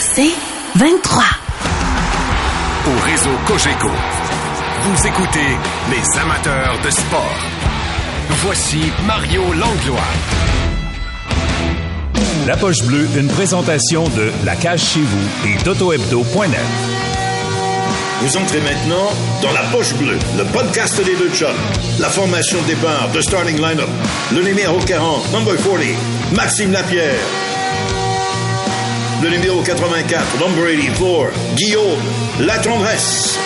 C'est 23. Au réseau Cogeco, vous écoutez les amateurs de sport. Voici Mario Langlois. La Poche Bleue, une présentation de La Cage chez vous et TotoHebdo.net. Vous entrez maintenant dans la poche bleue, le podcast des deux chums. La formation de départ de Starting Lineup. Le numéro 40, number 40, Maxime Lapierre. Le numéro 84, number 84, Guillaume La Tendresse.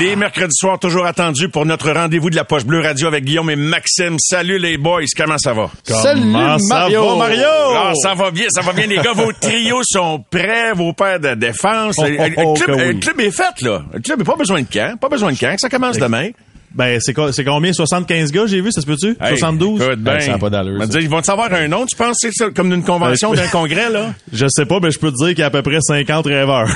Les mercredis soirs, toujours attendus pour notre rendez-vous de la Poche Bleue Radio avec Guillaume et Maxime. Salut les boys, comment ça va? Salut Mario! Mario! Ah, ça va bien, ça va bien les gars. Vos trios sont prêts, vos paires de défense. Oh, oh, le, oh, club, que oui. le club est fait, là. Le club n'a pas besoin de camp, pas besoin de camp. Ça commence demain. Ben, c'est c'est combien? 75 gars, j'ai vu, ça se peut-tu? Hey, 72? écoute, ben, Ben, ça n'a pas d'allure. dire, Ils vont te savoir un nom, tu penses? C'est ça, comme d'une convention, je- d'un congrès, là? Je sais pas, mais je peux te dire qu'il y a à peu près 50 rêveurs.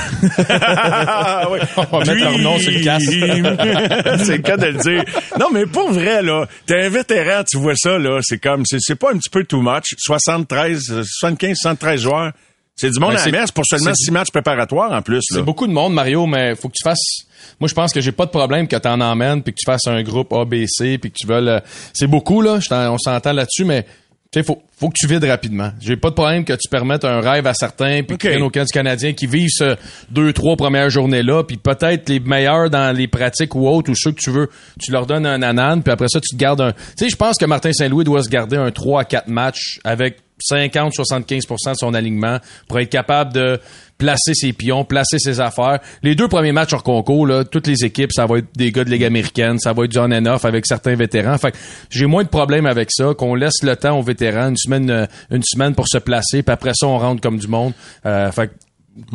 Ah, oui. On va mettre leur nom sur le casque. c'est le cas de le dire. Non, mais pour vrai, là, t'es un vétéran, tu vois ça, là, c'est comme, c'est, c'est pas un petit peu too much. 73, euh, 75, 73 joueurs. C'est du monde Ben, à la messe pour seulement six matchs préparatoires en plus. C'est beaucoup de monde, Mario, mais faut que tu fasses. Moi, je pense que j'ai pas de problème que tu en emmènes puis que tu fasses un groupe A, B, C puis que tu veuilles. C'est beaucoup là. t'en- on s'entend là-dessus, mais tu faut, faut que tu vides rapidement. J'ai pas de problème que tu permettes un rêve à certains puis Ok. que tu prennes au camp du Canadien qui vivent ce deux, trois premières journées là, puis peut-être les meilleurs dans les pratiques ou autres ou ceux que tu veux, tu leur donnes un anane puis après ça tu te gardes un. Tu sais, je pense que Martin Saint-Louis doit se garder un 3 à 4 matchs avec 50-75% de son alignement pour être capable de placer ses pions, placer ses affaires. Les deux premiers matchs hors concours, toutes les équipes, ça va être des gars de Ligue américaine, ça va être du on and off avec certains vétérans. Fait j'ai moins de problèmes avec ça, qu'on laisse le temps aux vétérans, une semaine, euh, une semaine pour se placer, puis après ça, on rentre comme du monde. Euh, fait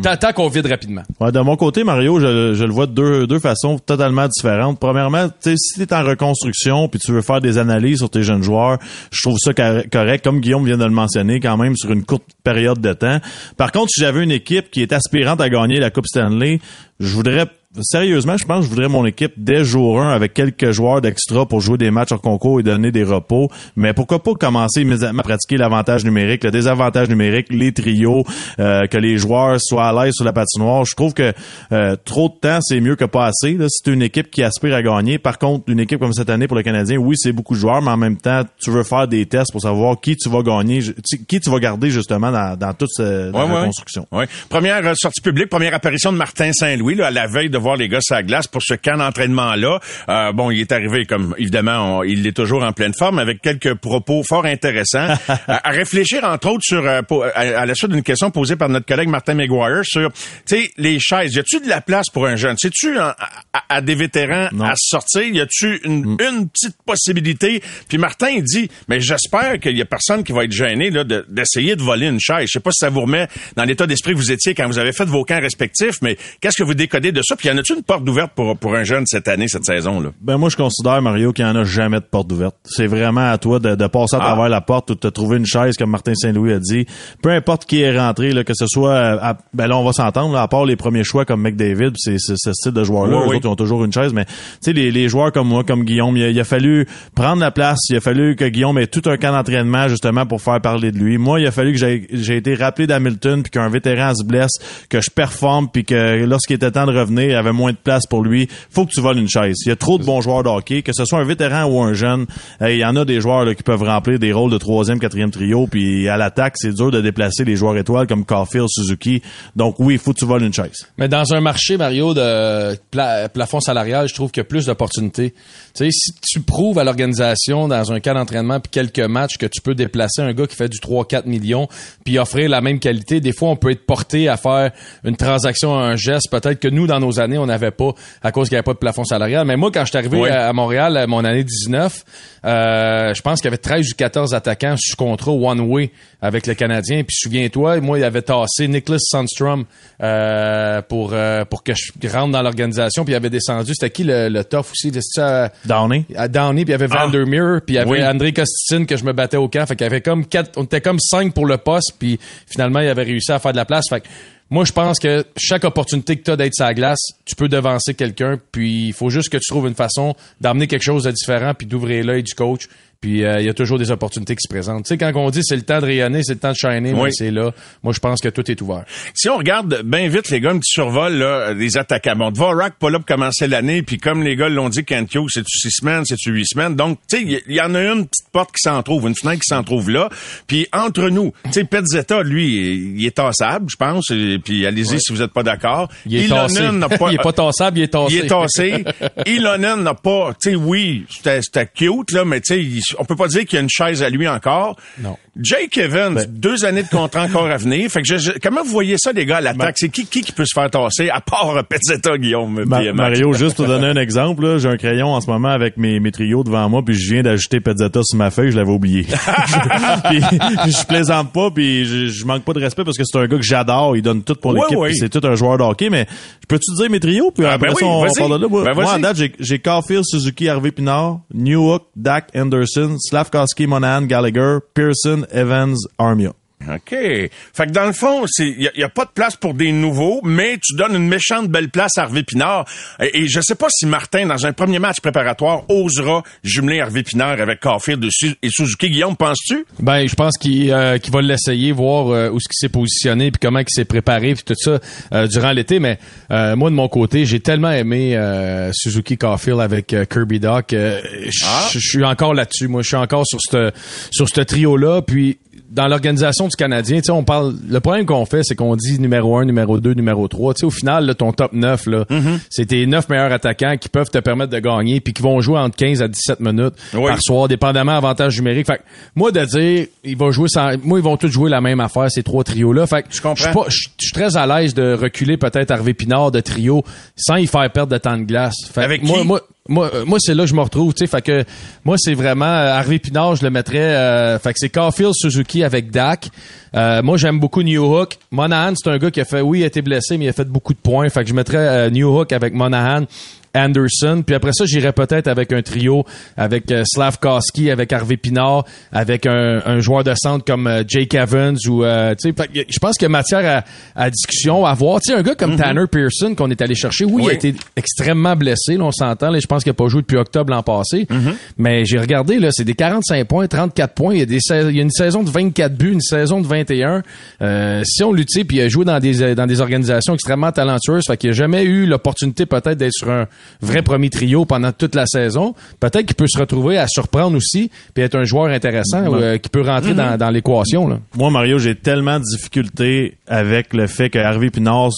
tant- tant qu'on vide rapidement. Ouais, de mon côté, Mario, je, le vois de deux, deux façons totalement différentes. Premièrement, si tu es en reconstruction puis tu veux faire des analyses sur tes jeunes joueurs, je trouve ça cor- correct, comme Guillaume vient de le mentionner, quand même sur une courte période de temps. Par contre, si j'avais une équipe qui est aspirante à gagner la Coupe Stanley, je voudrais Sérieusement, je pense que je voudrais mon équipe dès jour 1 avec quelques joueurs d'extra pour jouer des matchs hors concours et donner des repos. Mais pourquoi pas commencer immédiatement à pratiquer l'avantage numérique, le désavantage numérique, les trios, euh, que les joueurs soient à l'aise sur la patinoire. Je trouve que euh, trop de temps, c'est mieux que pas assez. Là, c'est une équipe qui aspire à gagner. Par contre, une équipe comme cette année pour le Canadien, oui, c'est beaucoup de joueurs, mais en même temps, tu veux faire des tests pour savoir qui tu vas gagner, qui tu vas garder justement dans, dans toute ce, dans Ouais, la ouais. construction. Ouais. Première euh, sortie publique, première apparition de Martin Saint-Louis, là, à la veille de voir les gars la glace pour ce camp d'entraînement-là. Euh, bon, il est arrivé comme, évidemment, on- il est toujours en pleine forme avec quelques propos fort intéressants. à, à réfléchir, entre autres, sur euh, pour- à, à la suite d'une question posée par notre collègue Martin McGuire sur, tu sais, les chaises. Y a-tu de la place pour un jeune? C'est-tu à, à- à des vétérans Non. à sortir? Y a-tu une, une petite possibilité? Puis Martin, il dit, mais j'espère qu'il y a personne qui va être gêné là, de- d'essayer de voler une chaise. Je sais pas si ça vous remet dans l'état d'esprit que vous étiez quand vous avez fait vos camps respectifs, mais qu'est-ce que vous décodez de ça? Puis y en a-tu une porte ouverte pour, pour un jeune cette année, cette saison-là? Ben moi je considère Mario qu'il n'y en a jamais de porte ouverte. C'est vraiment à toi de, de passer à Ah. travers la porte ou de te trouver une chaise comme Martin Saint-Louis a dit. Peu importe qui est rentré, là, que ce soit euh, à- ben là on va s'entendre, là, à part les premiers choix comme McDavid, c'est c'est ce style de joueur-là, Oui, oui. autres ils ont toujours une chaise, mais tu sais les, les joueurs comme moi, comme Guillaume, il a, il a fallu prendre la place, il a fallu que Guillaume ait tout un camp d'entraînement justement pour faire parler de lui. Moi, il a fallu que j'ai j'ai été rappelé d'Hamilton puis qu'un vétéran se blesse, que je performe puis que lorsqu'il était temps de revenir, y avait moins de place pour lui. Faut que tu voles une chaise. Il y a trop de bons joueurs de hockey, que ce soit un vétéran ou un jeune. Il y en a des joueurs là, qui peuvent remplir des rôles de troisième, quatrième trio, puis à l'attaque, c'est dur de déplacer les joueurs étoiles comme Caulfield, Suzuki. Donc oui, il faut que tu voles une chaise. Mais dans un marché, Mario, de pla- plafond salarial, je trouve qu'il y a plus d'opportunités. Tu sais, si tu prouves à l'organisation dans un cas d'entraînement puis quelques matchs que tu peux déplacer un gars qui fait du 3-4 millions puis offrir la même qualité, des fois, on peut être porté à faire une transaction, un geste, peut-être que nous, dans nos on n'avait pas à cause qu'il n'y avait pas de plafond salarial. Mais moi, quand je suis arrivé à, à Montréal, à mon année 19, euh, je pense qu'il y avait 13 ou 14 attaquants sous contrat one-way avec le Canadien. Puis souviens-toi, moi, il avait tassé Nicholas Sandstrom euh, pour euh, pour que je rentre dans l'organisation. Puis il avait descendu. C'était qui le, le tough aussi? Downey. à Downey, puis il y avait Ah. Vandermeer, puis il y avait Oui. André Costin que je me battais au camp. Fait qu'il y avait comme quatre, on était comme cinq pour le poste, puis finalement, il avait réussi à faire de la place. Fait que moi, je pense que chaque opportunité que tu as d'être la glace, tu peux devancer quelqu'un, puis il faut juste que tu trouves une façon d'amener quelque chose de différent, puis d'ouvrir l'œil du coach. Puis euh, il y a toujours des opportunités qui se présentent. Tu sais, quand on dit c'est le temps de rayonner, c'est le temps de shiner, mais c'est là. Moi, je pense que tout est ouvert. Si on regarde bien vite les gars, un petit survol là, des attaquants. Bon, Dvorak pas là pour commencer l'année, puis comme les gars l'ont dit, Kent c'est six semaines, c'est huit semaines? Donc, tu sais, il y, en a une petite porte qui s'en trouve, une fenêtre qui s'en trouve là. Puis entre nous, tu sais, Petzetta, lui, il est tassable, je pense. Puis allez-y si vous êtes pas d'accord. Il est tassé. il est pas tassable, il est tassé. Il est tassé. Ilonen n'a pas, tu sais, oui, c'était cute là, mais tu sais, on peut pas dire qu'il y a une chaise à lui encore. Non. Jake Evans, ben. deux années de contrat encore à venir. Fait que je, comment vous voyez ça, les gars, à l'attaque? Ben. C'est qui, qui qui peut se faire tasser, à part Petzetta, Guillaume? Mario, juste pour donner un exemple, j'ai un crayon en ce moment avec mes, mes trios devant moi, puis je viens d'ajouter Petzetta sur ma feuille, je l'avais oublié. puis, je plaisante pas, puis je, manque pas de respect parce que c'est un gars que j'adore, il donne tout pour l'équipe, c'est tout un joueur de hockey, mais je peux-tu dire mes trios? Puis ah, après ben ça, on, parle de là. Moi, ben, en date, j'ai Caulfield, Suzuki, Harvey Pinard, Newhook, Dak Anderson, Slavkowski, Monahan, Gallagher, Pearson, Evans, Armia. OK. Fait que dans le fond, il y, a pas de place pour des nouveaux, mais tu donnes une méchante belle place à Hervé Pinard. Et, et je sais pas si Martin, dans un premier match préparatoire, osera jumeler Hervé Pinard avec Caulfield et Suzuki. Guillaume, penses-tu? Ben, je pense qu'il euh, va l'essayer, voir euh, où ce qu'il s'est positionné, puis comment il s'est préparé, puis tout ça euh, durant l'été. Mais moi, de mon côté, j'ai tellement aimé Suzuki Caulfield avec Kirby Doc. Ah. Je suis encore là-dessus. Moi, je suis encore sur ce sur ce trio-là. Puis dans l'organisation du Canadien, tu sais, on parle. Le problème qu'on fait, c'est qu'on dit numéro 1, numéro 2, numéro 3. Tu sais, au final, là, ton top 9, là, mm-hmm. c'est tes 9 meilleurs attaquants qui peuvent te permettre de gagner puis qui vont jouer entre 15 à 17 minutes par soir, dépendamment avantage numérique. Fait moi, de dire, il va jouer sans, moi, ils vont tous jouer la même affaire, ces trois trios-là. Fait je comprends. Je suis très à l'aise de reculer peut-être Harvey Pinard de trio sans y faire perdre de temps de glace. Fait Avec moi, qui? moi, moi, euh, moi c'est là que je me retrouve, tu sais, moi c'est vraiment euh, Harvey Pinard, je le mettrais euh, que c'est Caulfield Suzuki avec Dak. moi j'aime beaucoup New Hook. Monahan, c'est un gars qui a fait oui, il a été blessé mais il a fait beaucoup de points, fait que je mettrais New Hook avec Monahan. Anderson. Puis après ça, j'irais peut-être avec un trio avec euh, Slavkowski, avec Harvey Pinard, avec un, joueur de centre comme euh, Jake Evans ou euh, tu sais, je pense qu'il y a matière à, discussion, à voir. Tu sais, un gars comme mhm. Tanner Pearson qu'on est allé chercher, oui, il a été extrêmement blessé, là, on s'entend. je pense qu'il n'a pas joué depuis octobre l'an passé. Mhm. Mais j'ai regardé là, c'est des 45 points, 34 points. Il y a des il y a une saison de 24 buts, une saison de 21. si on lutte, puis il a joué dans des dans des organisations extrêmement talentueuses, fait qu'il a jamais eu l'opportunité peut-être d'être sur un vrai premier trio pendant toute la saison. Peut-être qu'il peut se retrouver à surprendre aussi, puis être un joueur intéressant euh, qui peut rentrer dans, dans l'équation. Moi, Mario, j'ai tellement de difficultés avec le fait que Harvey Pinard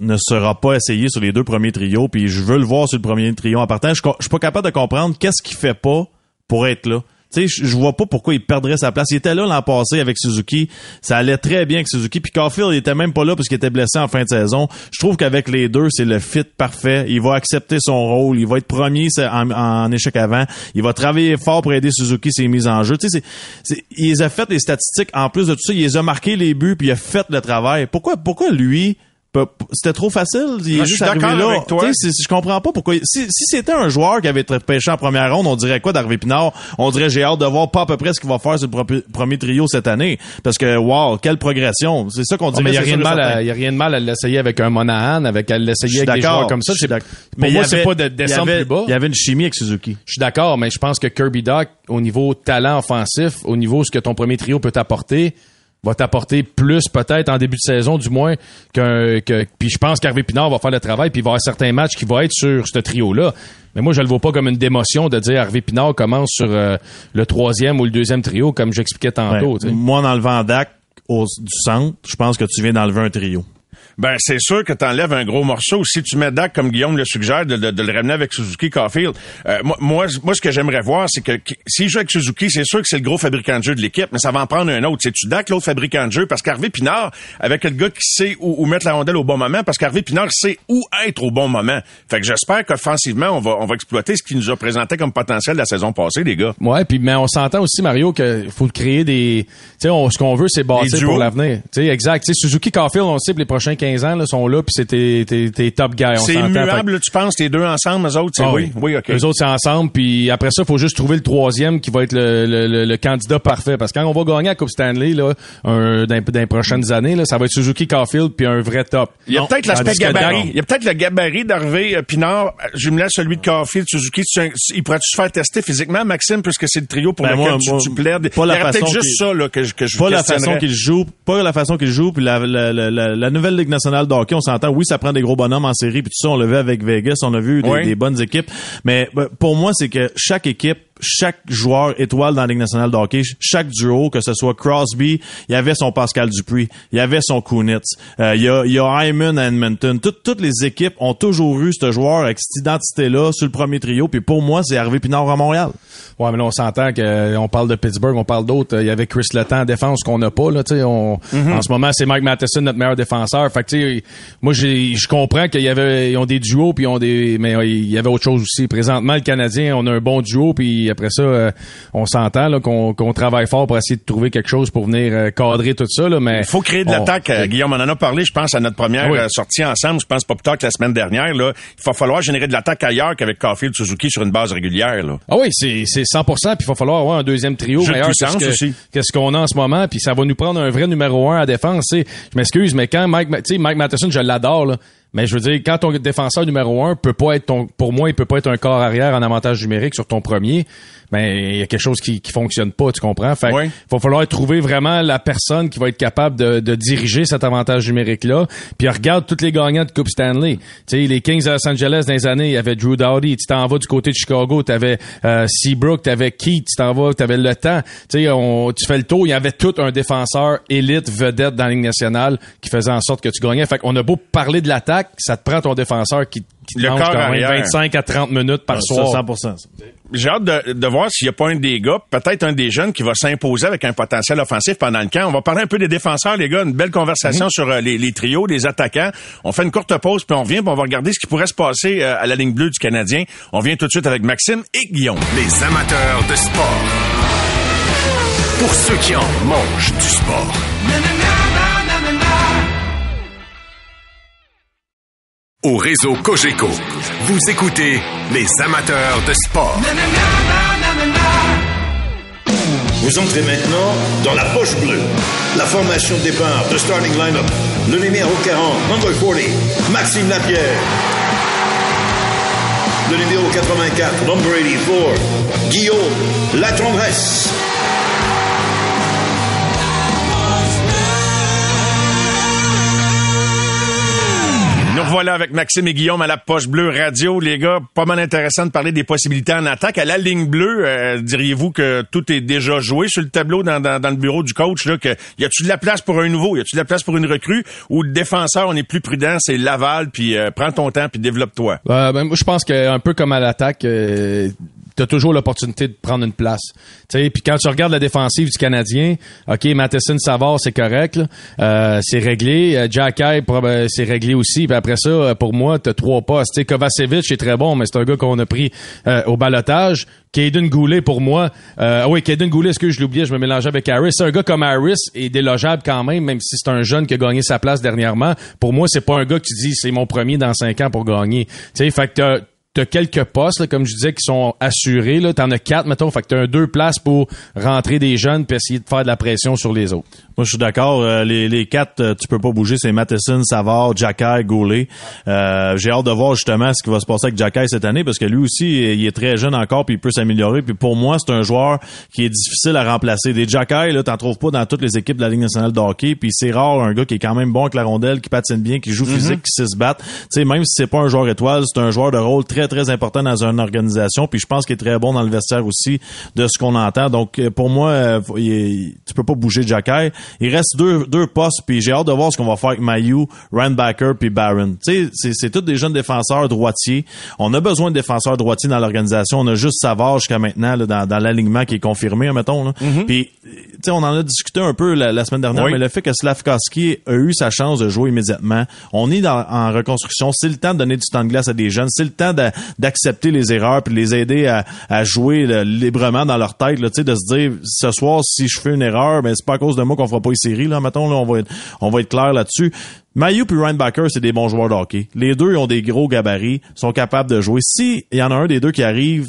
ne sera pas essayé sur les deux premiers trios, puis je veux le voir sur le premier trio en partant. Je, je suis pas capable de comprendre qu'est-ce qu'il fait pas pour être là. Tu sais, je vois pas pourquoi il perdrait sa place. Il était là l'an passé avec Suzuki. Ça allait très bien avec Suzuki. Puis Caulfield, il était même pas là parce qu'il était blessé en fin de saison. Je trouve qu'avec les deux, c'est le fit parfait. Il va accepter son rôle. Il va être premier en, échec avant. Il va travailler fort pour aider Suzuki ses mises en jeu. Tu sais, il a fait les statistiques. En plus de tout ça, il les a marqué les buts puis il a fait le travail. Pourquoi, pourquoi lui, c'était trop facile. Il est juste arrivé là. Avec toi. je comprends pas pourquoi. Si, c'était un joueur qui avait été pêché en première ronde, on dirait quoi d'Harvey Pinard? On dirait j'ai hâte de voir pas à peu près ce qu'il va faire sur le premier trio cette année. Parce que wow, quelle progression. C'est ça qu'on dit. mais il y a rien de mal. Il y a rien de mal à l'essayer avec un Monahan, avec à l'essayer avec des joueurs comme ça. Pour moi, c'est pas de descendre plus bas. Il y avait une chimie avec Suzuki. Je suis d'accord, mais je pense que Kirby Doc, au niveau talent offensif, au niveau ce que ton premier trio peut t'apporter va t'apporter plus peut-être en début de saison du moins qu'un que puis je pense qu'Harvey Pinard va faire le travail puis il va y avoir certains matchs qui vont être sur ce trio là mais moi je le vois pas comme une démotion de dire Harvey Pinard commence sur euh, le troisième ou le deuxième trio comme j'expliquais tantôt moi en enlevant Dak au, du centre je pense que tu viens d'enlever un trio ben c'est sûr que tu enlèves un gros morceau. Si tu mets Dak, comme Guillaume le suggère, de, le ramener avec Suzuki Caulfield, euh, moi, moi, ce que j'aimerais voir, c'est que s'il joue avec Suzuki, c'est sûr que c'est le gros fabricant de jeu de l'équipe, mais ça va en prendre un autre. C'est-tu Dak, l'autre fabricant de jeu? Parce qu'Harvey Pinard, avec le gars qui sait où, mettre la rondelle au bon moment, parce qu'Harvey Pinard sait où être au bon moment. Fait que j'espère qu'offensivement, on va, on va exploiter ce qu'il nous a présenté comme potentiel la saison passée, les gars. Ouais, puis mais on s'entend aussi, Mario, qu'il faut créer des... Tu sais, ce qu'on veut, c'est bâtir pour l'avenir. Tu sais, exact. Suzuki Caulfield, on sait, les prochains prochains 15 ans là, sont là, puis c'est tes, tes, tes top guys. C'est immuable, là, tu penses, les deux ensemble, eux autres? c'est- Ah oui, oui, OK. Eux autres, c'est ensemble. Puis après ça, il faut juste trouver le troisième qui va être le, le, le- le candidat parfait. Parce que quand on va gagner la Coupe Stanley, là, un, dans, dans les prochaines années, là, ça va être Suzuki Caulfield puis un vrai top. Il y a peut-être l'aspect gabarit. Il y a peut-être le gabarit d'Harvey euh, Pinard, jumelé à celui de Caulfield, Suzuki. Tu- Il pourrait-tu se faire tester physiquement, Maxime, puisque c'est le trio pour Ben, lequel moi, tu, moi, tu plaides? pas la Il y aurait peut-être façon juste ça là, que, je- que je pas la façon qu'il joue, pas la façon qu'il joue, puis la, la, la, la, la nouvelle Ligue nationale de hockey, on s'entend, oui, ça prend des gros bonhommes en série, puis tout ça, on l'a vu avec Vegas, on a vu des, Oui. des bonnes équipes, mais ben, pour moi, c'est que chaque équipe, chaque joueur étoile dans la Ligue nationale de hockey, chaque duo, que ce soit Crosby, il y avait son Pascal Dupuis, il y avait son Kunitz, euh, il y a, il y a Hyman à Edmonton, Toutes- toutes les équipes ont toujours eu ce joueur avec cette identité-là sur le premier trio, puis pour moi, c'est Harvey Pinard à Montréal. Ouais, mais là, on s'entend que euh, parle de Pittsburgh, on parle d'autres. Il y avait Chris Letang en défense qu'on n'a pas, là. On, Mm-hmm. En ce moment, c'est Mike Matheson, notre meilleur défenseur. Fait que, tu sais, moi, j'ai, je comprends qu'il y avait, ils ont des duos puis ils ont des, mais euh, il y avait autre chose aussi. Présentement, le Canadien, on a un bon duo puis après ça, euh, on s'entend, là, qu'on, qu'on travaille fort pour essayer de trouver quelque chose pour venir euh, cadrer tout ça, là, mais. Il faut créer de l'attaque. euh, Guillaume, on en a parlé, je pense, à notre première oui. sortie ensemble. Je pense pas plus tard que la semaine dernière. Là. Il va falloir générer de l'attaque ailleurs qu'avec Caulfield Suzuki sur une base régulière. Là. Ah oui, c'est c'est 100 puis il va falloir avoir un deuxième trio Jeu meilleur que ce que- aussi. qu'est-ce qu'on a en ce moment, puis ça va nous prendre un vrai numéro un à défense. Je m'excuse, mais quand Mike, Mike Matheson, je l'adore, là, mais je veux dire, quand ton défenseur numéro un peut pas être ton, pour moi, il peut pas être un corps arrière en avantage numérique sur ton premier, ben il y a quelque chose qui qui fonctionne pas, tu comprends? Fait que Oui. va falloir trouver vraiment la personne qui va être capable de, de diriger cet avantage numérique là. Puis regarde tous les gagnants de Coupe Stanley. Tu sais les Kings de Los Angeles dans les années, il y avait Drew Doughty, tu t'en vas du côté de Chicago, tu avais Seabrook, tu avais Keith, tu t'en vas, tu avais le temps. Tu sais on tu fais le tour, il y avait tout un défenseur élite vedette dans la Ligue nationale qui faisait en sorte que tu gagnais. Fait qu'on a beau parler de l'attaque, ça te prend ton défenseur qui qui te Le corps quand même arrière. 25 à 30 minutes par Ça, soir. 100%. ça. J'ai hâte de, de voir s'il n'y a pas un des gars, peut-être un des jeunes qui va s'imposer avec un potentiel offensif pendant le camp. On va parler un peu des défenseurs, les gars. Une belle conversation sur euh, les, les trios, les attaquants. On fait une courte pause, puis on revient, puis on va regarder ce qui pourrait se passer euh, à la ligne bleue du Canadien. On vient tout de suite avec Maxime et Guillaume. Les amateurs de sport. Pour ceux qui en mangent du sport. Au réseau Cogeco, vous écoutez les amateurs de sport. Vous entrez maintenant dans la poche bleue. La formation de départ de starting lineup. Le numéro 40, number 40, Maxime Lapierre. Le numéro 84, number 84, Guillaume Latendresse. Revoilà avec Maxime et Guillaume à la Poche Bleue Radio. Les gars, pas mal intéressant de parler des possibilités en attaque. À la ligne bleue, euh, diriez-vous que tout est déjà joué sur le tableau dans, le bureau du coach? Là, que, y a-tu de la place pour un nouveau? Y a-tu de la place pour une recrue? Ou le défenseur, on est plus prudent, c'est Laval, puis euh, prends ton temps, puis développe-toi. Euh, ben, je pense qu'un peu comme à l'attaque, euh, t'as toujours l'opportunité de prendre une place. Tu puis quand tu regardes la défensive du Canadien, ok, Matheson, Savard, c'est correct. Euh, c'est réglé. Euh, Jack c'est réglé aussi. Puis après ça, euh, pour moi, t'as trois postes. Tu sais, Kovacevic est très bon, mais c'est un gars qu'on a pris euh, au balotage. Caden Goulet, pour moi, euh, ah oui, Caden Goulet, est-ce que je l'oubliais, je me mélangeais avec Harris. Un gars comme Harris est délogeable quand même, même si c'est un jeune qui a gagné sa place dernièrement. Pour moi, c'est pas un gars qui dit c'est mon premier dans cinq ans pour gagner. Tu sais, fait que t'as- quelques postes, là, comme je disais, qui sont assurés. Là. T'en as quatre, mettons. Fait que t'as un deux places pour rentrer des jeunes puis essayer de faire de la pression sur les autres. Moi, je suis d'accord. Euh, les, les quatre, euh, tu peux pas bouger. C'est Matheson, Savard, Jacky, Goulet. Euh, J'ai hâte de voir justement ce qui va se passer avec Jacky cette année parce que lui aussi, il est très jeune encore puis il peut s'améliorer. Puis pour moi, c'est un joueur qui est difficile à remplacer. Des Jacky, là, t'en trouves pas dans toutes les équipes de la Ligue nationale de hockey. Puis c'est rare un gars qui est quand même bon avec la rondelle, qui patine bien, qui joue physique, qui sait se battre. Tu sais, même si c'est pas un joueur étoile, c'est un joueur de rôle très très important dans une organisation. Puis je pense qu'il est très bon dans le vestiaire aussi de ce qu'on entend. Donc euh, pour moi, euh, il est- tu peux pas bouger Jacky. Il reste deux, deux postes, puis j'ai hâte de voir ce qu'on va faire avec Mayu, Randbacker, puis Barron. Tu sais, c'est, c'est tous des jeunes défenseurs droitiers. On a besoin de défenseurs droitiers dans l'organisation. On a juste Savard jusqu'à maintenant là, dans, dans l'alignement qui est confirmé, mettons. Là. Puis, tu sais, on en a discuté un peu la, semaine dernière, Oui. mais le fait que Slavkowski a eu sa chance de jouer immédiatement, on est dans, en reconstruction, c'est le temps de donner du temps de glace à des jeunes, c'est le temps d'accepter les erreurs puis de les aider à, à jouer là, librement dans leur tête, là, tu sais, de se dire ce soir si je fais une erreur, ben c'est pas à cause de moi qu'on fera pas une série là, mettons là, on va être, on va être clair là-dessus. Mayu puis Ryan Backer, c'est des bons joueurs de hockey. Les deux ont des gros gabarits, sont capables de jouer. Si il y en a un des deux qui arrive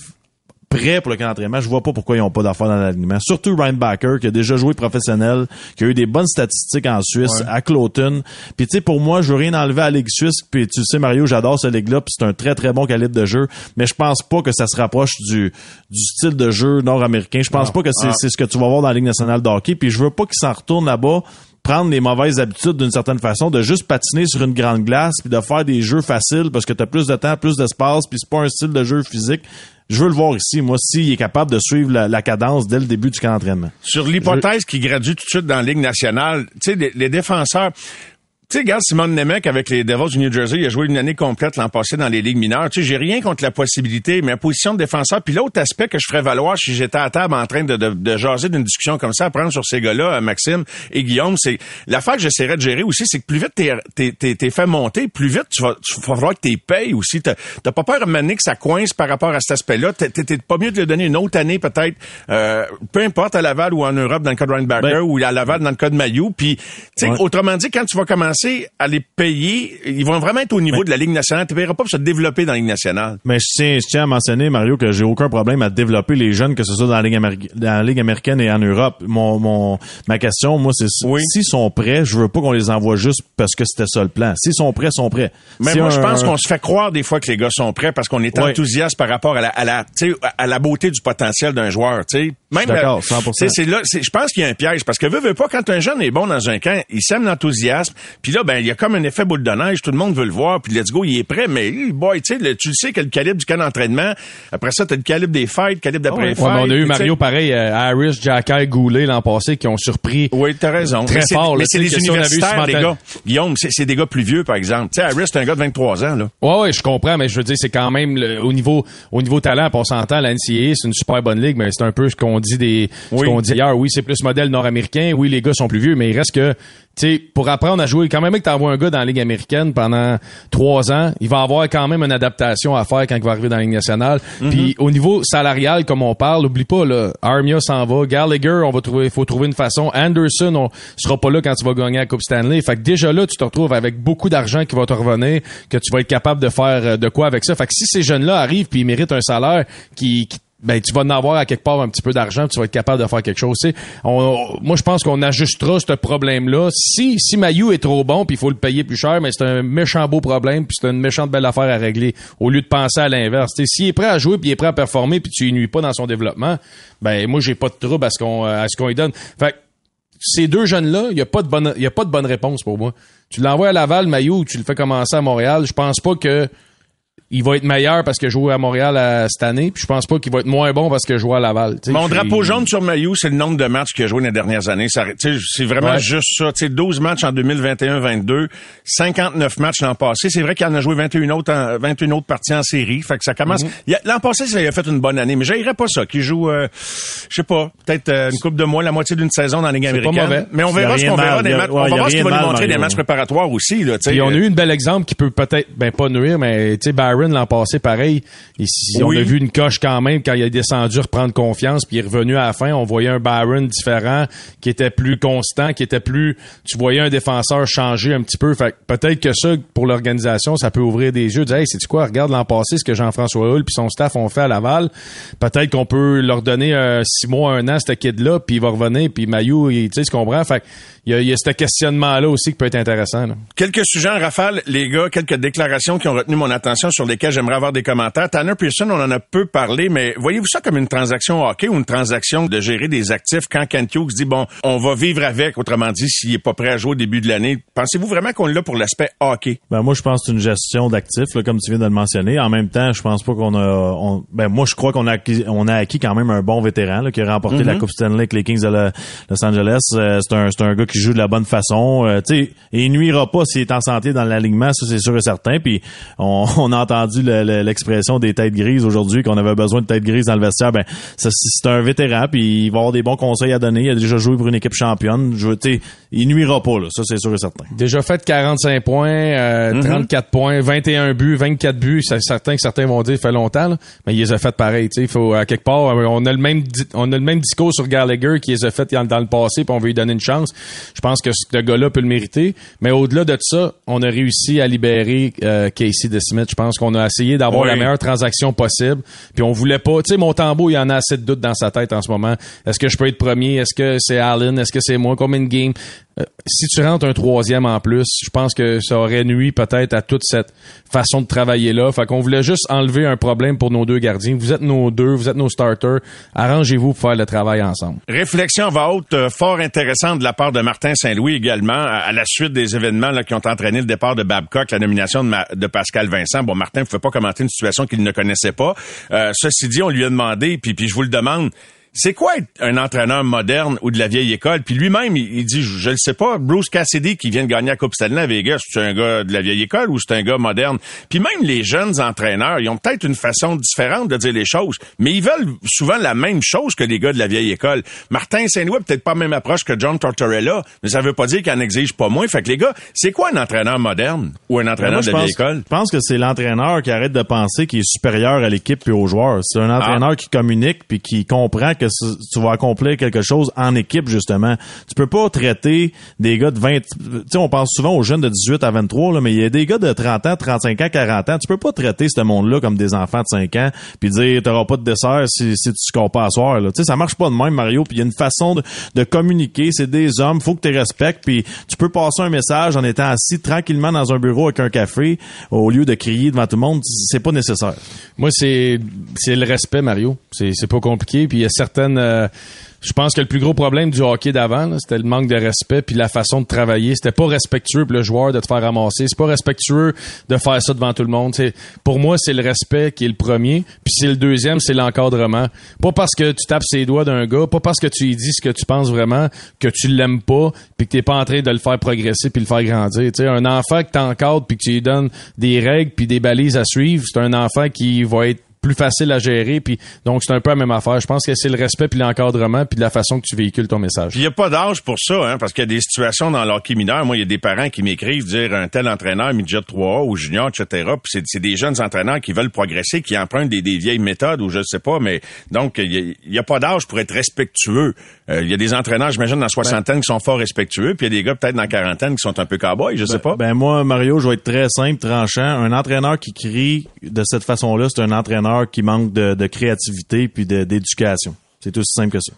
prêt pour le camp d'entraînement, je vois pas pourquoi ils ont pas d'affaires dans l'alignement. Surtout Ryan Backer, qui a déjà joué professionnel, qui a eu des bonnes statistiques en Suisse, à Cloton. Puis tu sais, pour moi, je veux rien enlever à la Ligue suisse. Puis tu sais, Mario, j'adore cette ligue-là, puis c'est un très très bon calibre de jeu. Mais je pense pas que ça se rapproche du, du style de jeu nord-américain. Je pense pas que c'est c'est ce que tu vas voir dans la Ligue nationale de hockey. Puis je veux pas qu'ils s'en retournent là-bas prendre les mauvaises habitudes d'une certaine façon, de juste patiner sur une grande glace, puis de faire des jeux faciles parce que tu as plus de temps, plus d'espace, puis c'est pas un style de jeu physique. Je veux le voir ici, moi, s'il est capable de suivre la, cadence dès le début du camp d'entraînement. Sur l'hypothèse qu'il gradue tout de suite dans la Ligue nationale, tu sais, les défenseurs... Tu sais, regarde Simon Nemec avec les Devils du New Jersey, il a joué une année complète l'an passé dans les ligues mineures. Tu sais, j'ai rien contre la possibilité, mais en position de défenseur. Puis l'autre aspect que je ferais valoir si j'étais à table en train de, de, de jaser d'une discussion comme ça, à prendre sur ces gars-là, euh, Maxime et Guillaume, c'est l'affaire que j'essaierais de gérer aussi, c'est que plus vite t'es, t'es, t'es, t'es fait monter, plus vite tu vas, tu vas falloir que t'es payes aussi. T'as, t'as pas peur de mener que ça coince par rapport à cet aspect-là. T'es, pas mieux de le donner une autre année peut-être, euh, peu importe à Laval ou en Europe dans le cas de Ryan Backer Ben- ou à Laval dans le cas de Mayou. Puis, tu sais, Ouais. autrement dit, quand tu vas commencer à les payer, ils vont vraiment être au niveau de la Ligue nationale. Tu ne paieras pas pour se développer dans la Ligue nationale. Mais je tiens, je tiens à mentionner, Mario, que j'ai aucun problème à développer les jeunes, que ce soit dans la Ligue, América- dans la Ligue américaine et en Europe. Mon, mon, ma question, moi, c'est Oui. s'ils sont prêts, je veux pas qu'on les envoie juste parce que c'était ça le plan. S'ils sont prêts, ils sont prêts. Mais Si moi, un- je pense qu'on se fait croire des fois que les gars sont prêts parce qu'on est Ouais. enthousiaste par rapport à la, à la, tu sais, à la beauté du potentiel d'un joueur. tu sais. Même, d'accord, euh, 100%. c'est- c'est là, c'est- je pense qu'il y a un piège parce que veut, veut pas quand un jeune est bon dans un camp, il sème l'enthousiasme. Puis là, ben, il y a comme un effet boule de neige. Tout le monde veut le voir. Puis let's go, il est prêt. Mais boy, tu sais, tu le sais que le calibre du camp d'entraînement. Après ça, t'as le calibre des fêtes, le calibre d'après Ouais, on a eu. Mario pareil, euh, Harris, Jacky, Goulet l'an passé qui ont surpris. Oui, t'as raison. Très mais fort, mais c'est eu universitaires, les gars. Guillaume, c'est, des gars plus vieux, par exemple. Tu sais, Harris, c'est un gars de 23 ans, là. Ouais, ouais, je comprends, mais je veux dire, c'est quand même le- au niveau au niveau talent, on s'entend, la NCAA, c'est une super bonne ligue, mais c'est un peu ce qu'on dit des ce Oui. qu'on dit ailleurs. Oui, c'est plus modèle nord-américain. Oui, les gars sont plus vieux, mais il reste que sais, pour apprendre à jouer, quand même que t'envoies un gars dans la Ligue américaine pendant trois ans, il va avoir quand même une adaptation à faire quand il va arriver dans la Ligue nationale. Mhm. Puis au niveau salarial, comme on parle, oublie pas, là, Armia s'en va, Gallagher, on va trouver, faut trouver une façon. Anderson, on sera pas là quand tu vas gagner la Coupe Stanley. Fait que déjà là, tu te retrouves avec beaucoup d'argent qui va te revenir, que tu vas être capable de faire euh, de quoi avec ça. Fait que si ces jeunes-là arrivent puis ils méritent un salaire qui, qui ben tu vas en avoir à quelque part un petit peu d'argent, tu vas être capable de faire quelque chose. sais. On, moi, je pense qu'on ajustera ce problème-là. Si si Mayu est trop bon, puis il faut le payer plus cher, mais c'est un méchant beau problème, puis c'est une méchante belle affaire à régler. Au lieu de penser à l'inverse. S'il est prêt à jouer, puis il est prêt à performer, puis tu nuis pas dans son développement, ben moi j'ai pas de trouble à ce qu'on à ce qu'on lui donne. Fait que ces deux jeunes-là, il y a pas de bonne y a pas de bonne réponse pour moi. Tu l'envoies à Laval, ou tu le fais commencer à Montréal, je pense pas que il va être meilleur parce que joue à Montréal cette année, puis je pense pas qu'il va être moins bon parce que je joue à Laval. Mon drapeau jaune sur Maillot, c'est le nombre de matchs qu'il a joué les dernières années. C'est vraiment Ouais. juste ça. Tu sais, 12 matchs en 2021-22, 59 matchs l'an passé. C'est vrai qu'il en a joué 21 autres, en, 21 autres parties en série. Fait que ça commence. Mhm. L'an passé, ça il a fait une bonne année, mais j'irais pas ça. Qu'il joue, euh, je sais pas, peut-être euh, une coupe de mois, la moitié d'une saison dans la Ligue pas mauvais. Mais on verra ce qu'on verra des matchs. ouais, on va voir ce qu'il va nous montrer des matchs préparatoires aussi. Là. Puis on a Euh, eu un bel exemple qui peut peut-être, ben pas nuire, mais tu sais, Byron l'an passé, pareil. Oui. On a vu une coche quand même quand il a descendu reprendre confiance, puis il est revenu à la fin. On voyait un Byron différent, qui était plus constant, qui était plus. Tu voyais un défenseur changer un petit peu. Fait que peut-être que ça, pour l'organisation, ça peut ouvrir des yeux. Dire, hey, c'est quoi? Regarde l'an passé ce que Jean-François Hull puis son staff ont fait à Laval. Peut-être qu'on peut leur donner euh, six mois, un an, ce kid-là, puis il va revenir, puis Mayou, il- tu sais, ce qu'on comprend. Fait que il y a, il y a ce questionnement-là aussi qui peut être intéressant. là. Quelques sujets en rafale, les gars, quelques déclarations qui ont retenu mon attention sur lesquelles j'aimerais avoir des commentaires. Tanner Pearson, on en a peu parlé, mais voyez-vous ça comme une transaction hockey ou une transaction de gérer des actifs quand Kent Hughes dit, bon, on va vivre avec, autrement dit, s'il est pas prêt à jouer au début de l'année? Pensez-vous vraiment qu'on est là pour l'aspect hockey? Ben moi je pense que c'est une gestion d'actifs là, comme tu viens de le mentionner. En même temps, je pense pas qu'on a on- ben moi je crois qu'on a acquis, on a acquis quand même un bon vétéran là, qui a remporté la Coupe Stanley avec les Kings de la- Los Angeles. Euh, c'est un c'est un gars qui joue de la bonne façon, Euh, tu sais, il nuira pas s'il est en santé dans l'alignement, ça c'est sûr et certain. Puis on, on a entendu entendu le- le- l'expression des têtes grises aujourd'hui, qu'on avait besoin de têtes grises dans le vestiaire. Ben, c'est un vétéran, puis il va avoir des bons conseils à donner. Il a déjà joué pour une équipe championne. Je, veux- tu sais, il nuira pas, là. Ça, c'est sûr et certain. Déjà fait 45 points, euh, Mhm. 34 points, 21 buts, 24 buts. C'est certain que certains vont dire, fait longtemps, là, mais il les a fait pareil. Tu sais, faut à quelque part, on a le même, on a le même discours sur Gallagher qui les a fait dans, dans le passé, puis on veut lui donner une chance. Je pense que ce gars-là peut le mériter. Mais au-delà de ça, on a réussi à libérer euh, Casey DeSmith. Je pense qu'on a essayé d'avoir Oui. la meilleure transaction possible. Puis on voulait pas. Tu sais, mon tambour, il y en a assez de doutes dans sa tête en ce moment. Est-ce que je peux être premier? Est-ce que c'est Allen? Est-ce que c'est moi? Combien de games? Euh, si tu rentres un troisième en plus, je pense que ça aurait nuit peut-être à toute cette façon de travailler là. Fait qu'on voulait juste enlever un problème pour nos deux gardiens. Vous êtes nos deux, vous êtes nos starters. Arrangez-vous pour faire le travail ensemble. Réflexion va haute euh, fort intéressante de la part de Martin Saint-Louis également à, la suite des événements qui ont entraîné le départ de Babcock, la nomination de Pascal Vincent. Bon, Martin ne pouvait pas commenter une situation qu'il ne connaissait pas. Euh, ceci dit, on lui a demandé, puis, puis je vous le demande, c'est quoi être un entraîneur moderne ou de la vieille école? Puis lui-même, il, il dit, je, je le sais pas, Bruce Cassidy qui vient de gagner la Coupe Stanley à Vegas, c'est un gars de la vieille école ou c'est un gars moderne? Puis même les jeunes entraîneurs, ils ont peut-être une façon différente de dire les choses, mais ils veulent souvent la même chose que les gars de la vieille école. Martin Saint-Louis peut-être pas la même approche que John Tortorella, mais ça veut pas dire qu'il en exige pas moins. Fait que les gars, c'est quoi un entraîneur moderne ou un entraîneur Moi, de la vieille école? je pense que c'est l'entraîneur qui arrête de penser qu'il est supérieur à l'équipe et aux joueurs. C'est un entraîneur Ah. qui communique puis qui comprend que tu vas accomplir quelque chose en équipe justement. Tu peux pas traiter des gars de 20 tu sais on pense souvent aux jeunes de 18 à 23 là, mais il y a des gars de 30 ans, 35 ans, 40 ans. Tu peux pas traiter ce monde-là comme des enfants de 5 ans puis dire t'auras pas de dessert si, si tu scores pas à soir là. Tu sais ça marche pas de même Mario, puis il y a une façon de, de communiquer, c'est des hommes, faut que tu respectes puis tu peux passer un message en étant assis tranquillement dans un bureau avec un café au lieu de crier devant tout le monde, c'est pas nécessaire. Moi, c'est le respect, Mario. C'est pas compliqué. Puis il y a euh, je pense que le plus gros problème du hockey d'avant, c'était le manque de respect puis la façon de travailler. C'était pas respectueux pour le joueur de te faire ramasser. C'est pas respectueux de faire ça devant tout le monde. Pour moi, c'est le respect qui est le premier. Puis c'est le deuxième, c'est l'encadrement. Pas parce que tu tapes ses doigts d'un gars, pas parce que tu lui dis ce que tu penses vraiment, que tu l'aimes pas, puis que t'es pas en train de le faire progresser puis le faire grandir. Un enfant que t'encadres puis que tu lui donnes des règles puis des balises à suivre, c'est un enfant qui va être plus facile à gérer puis donc c'est un peu la même affaire je pense que c'est le respect puis l'encadrement puis la façon que tu véhicules ton message il n'y a pas d'âge pour ça, hein, parce qu'il y a des situations dans l'hockey mineur. Moi, il y a des parents qui m'écrivent dire un tel entraîneur, midget 3A ou junior, etc. Puis c'est, c'est des jeunes entraîneurs qui veulent progresser, qui empruntent des, des vieilles méthodes ou je sais pas, mais donc il n'y a, pas d'âge pour être respectueux. Euh, Il y a des entraîneurs, j'imagine, dans la soixantaine qui sont fort respectueux, puis il y a des gars peut-être dans la quarantaine qui sont un peu cow-boys, je sais pas. Ben moi, Mario, je vais être très simple, tranchant. Un entraîneur qui crie de cette façon-là, c'est un entraîneur qui manque de, créativité puis d'éducation. C'est aussi simple que ça.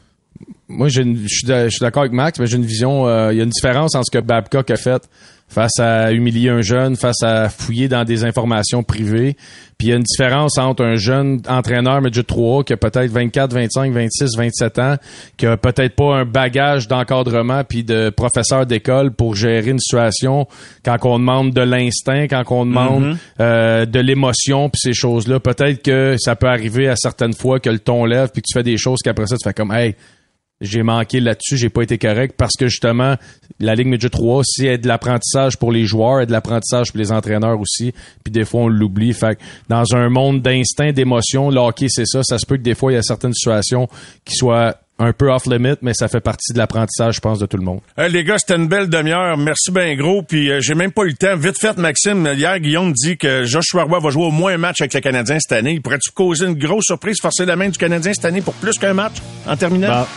moi je suis d'accord avec Max mais j'ai une vision euh, il y a une différence entre ce que Babcock a fait face à humilier un jeune face à fouiller dans des informations privées. Puis il y a une différence entre un jeune entraîneur midget 3 qui a peut-être 24 25 26 27 ans qui a peut-être pas un bagage d'encadrement puis de professeur d'école pour gérer une situation quand on demande de l'instinct quand on demande euh, de l'émotion puis ces choses là peut-être que ça peut arriver à certaines fois que le ton lève puis que tu fais des choses qu'après ça tu fais comme hey j'ai manqué là-dessus, j'ai pas été correct parce que justement, la Ligue Midget 3, c'est elle de l'apprentissage pour les joueurs et de l'apprentissage pour les entraîneurs aussi. Puis des fois, on l'oublie. Fait que dans un monde d'instinct, d'émotion, le hockey, c'est ça. Ça se peut que des fois, il y a certaines situations qui soient un peu off-limit, mais ça fait partie de l'apprentissage, je pense, de tout le monde. Euh, les gars, c'était une belle demi-heure. Merci bien gros. Puis euh, j'ai même pas eu le temps. Vite fait, Maxime. Hier, Guillaume dit que Joshua Roy va jouer au moins un match avec le Canadien cette année. Il pourrait-tu causer une grosse surprise, forcer la main du Canadien cette année pour plus qu'un match en terminant? Ben,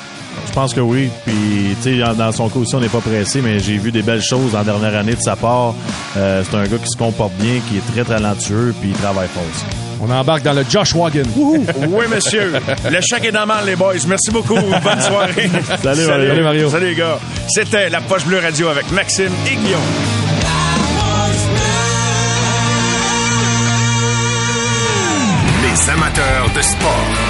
je pense que oui. Puis, tu sais, dans- son cas aussi, on n'est pas pressé, mais j'ai vu des belles choses en dernière année de sa part. Euh, c'est un gars qui se comporte bien, qui est très talentueux, puis il travaille fort aussi. On embarque dans le Josh Wagon. oui, monsieur. Le chèque est dans mal, les boys. Merci beaucoup. Bonne soirée. Salut, Mario. Salut, Mario. Salut, les gars. C'était la Poche Bleue Radio avec Maxime et Guillaume. Les amateurs de sport.